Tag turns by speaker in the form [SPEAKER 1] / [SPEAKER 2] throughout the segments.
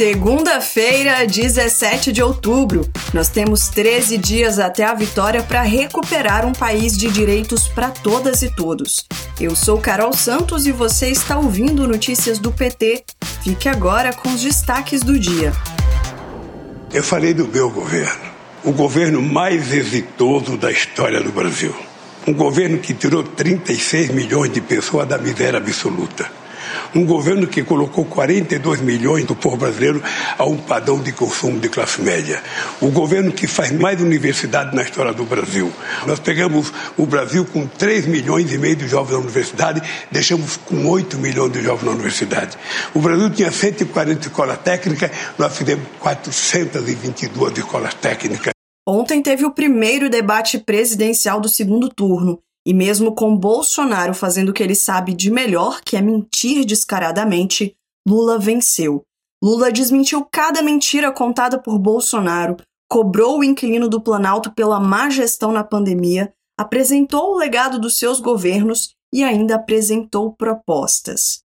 [SPEAKER 1] Segunda-feira, 17 de outubro. Nós temos 13 dias até a vitória para recuperar um país de direitos para todas e todos. Eu sou Carol Santos e você está ouvindo Notícias do PT. Fique agora com os destaques do dia.
[SPEAKER 2] Eu falei do meu governo, o governo mais exitoso da história do Brasil. Um governo que tirou 36 milhões de pessoas da miséria absoluta um governo que colocou 42 milhões do povo brasileiro a um padrão de consumo de classe média. O governo que faz mais universidade na história do Brasil. Nós pegamos o Brasil com 3 milhões e meio de jovens na universidade, deixamos com 8 milhões de jovens na universidade. O Brasil tinha 140 escolas técnicas, nós fizemos 422 escolas técnicas.
[SPEAKER 1] Ontem teve o primeiro debate presidencial do segundo turno. E mesmo com Bolsonaro fazendo o que ele sabe de melhor, que é mentir descaradamente, Lula venceu. Lula desmentiu cada mentira contada por Bolsonaro, cobrou o inquilino do Planalto pela má gestão na pandemia, apresentou o legado dos seus governos e ainda apresentou propostas.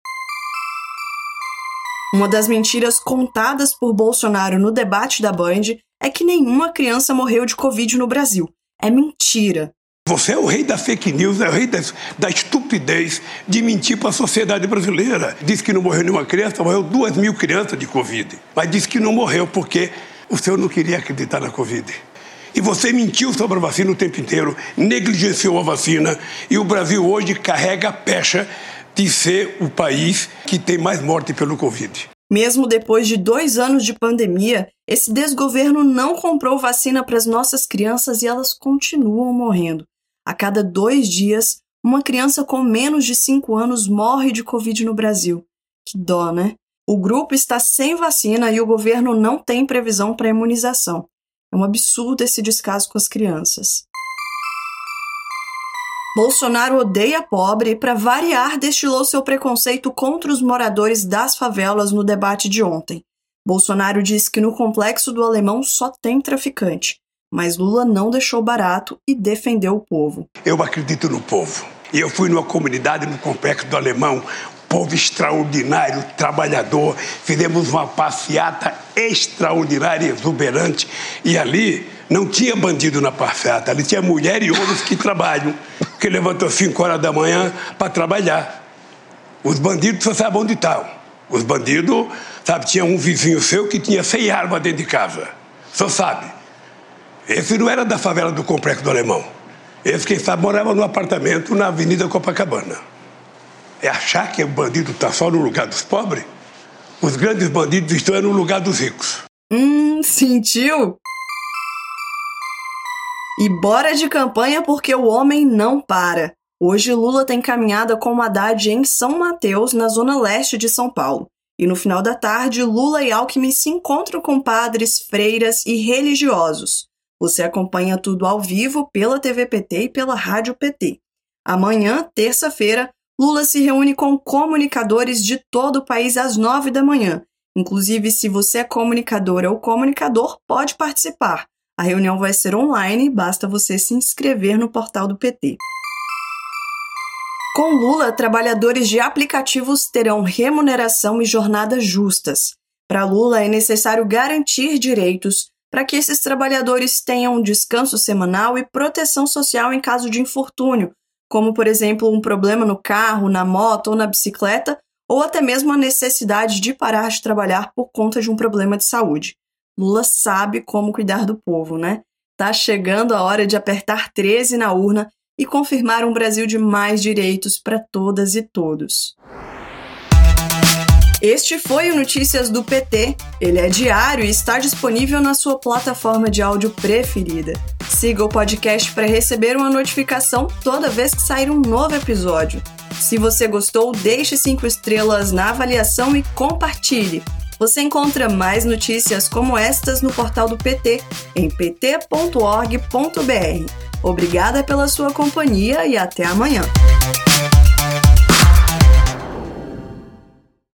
[SPEAKER 1] Uma das mentiras contadas por Bolsonaro no debate da Band é que nenhuma criança morreu de Covid no Brasil. É mentira.
[SPEAKER 2] Você é o rei da fake news, é o rei da, da estupidez de mentir para a sociedade brasileira. Diz que não morreu nenhuma criança, morreu duas mil crianças de Covid. Mas disse que não morreu porque o senhor não queria acreditar na Covid. E você mentiu sobre a vacina o tempo inteiro, negligenciou a vacina, e o Brasil hoje carrega a pecha de ser o país que tem mais morte pelo Covid.
[SPEAKER 1] Mesmo depois de dois anos de pandemia, esse desgoverno não comprou vacina para as nossas crianças e elas continuam morrendo. A cada dois dias, uma criança com menos de 5 anos morre de Covid no Brasil. Que dó, né? O grupo está sem vacina e o governo não tem previsão para imunização. É um absurdo esse descaso com as crianças. Bolsonaro odeia pobre e, para variar, destilou seu preconceito contra os moradores das favelas no debate de ontem. Bolsonaro disse que no complexo do Alemão só tem traficante. Mas Lula não deixou barato e defendeu o povo.
[SPEAKER 2] Eu acredito no povo. E eu fui numa comunidade no Complexo do Alemão, povo extraordinário, trabalhador. Fizemos uma passeata extraordinária, exuberante. E ali não tinha bandido na passeata, ali tinha mulher e homens que trabalham, que levantam às 5 horas da manhã para trabalhar. Os bandidos só sabem onde estão. Os bandidos, sabe, tinha um vizinho seu que tinha 100 armas dentro de casa. Só sabe. Esse não era da favela do Complexo do Alemão. Esse, quem sabe, morava num apartamento na Avenida Copacabana. É achar que o bandido está só no lugar dos pobres? Os grandes bandidos estão no lugar dos ricos.
[SPEAKER 1] Hum, sentiu? E bora de campanha porque o homem não para. Hoje Lula tem caminhada com Haddad em São Mateus, na zona leste de São Paulo. E no final da tarde, Lula e Alckmin se encontram com padres, freiras e religiosos. Você acompanha tudo ao vivo pela TV PT e pela Rádio PT. Amanhã, terça-feira, Lula se reúne com comunicadores de todo o país às nove da manhã. Inclusive, se você é comunicadora ou comunicador, pode participar. A reunião vai ser online, basta você se inscrever no portal do PT. Com Lula, trabalhadores de aplicativos terão remuneração e jornadas justas. Para Lula, é necessário garantir direitos, para que esses trabalhadores tenham descanso semanal e proteção social em caso de infortúnio, como, por exemplo, um problema no carro, na moto ou na bicicleta, ou até mesmo a necessidade de parar de trabalhar por conta de um problema de saúde. Lula sabe como cuidar do povo, né? Tá chegando a hora de apertar 13 na urna e confirmar um Brasil de mais direitos para todas e todos. Este foi o Notícias do PT. Ele é diário e está disponível na sua plataforma de áudio preferida. Siga o podcast para receber uma notificação toda vez que sair um novo episódio. Se você gostou, deixe cinco estrelas na avaliação e compartilhe. Você encontra mais notícias como estas no portal do PT em pt.org.br. Obrigada pela sua companhia e até amanhã.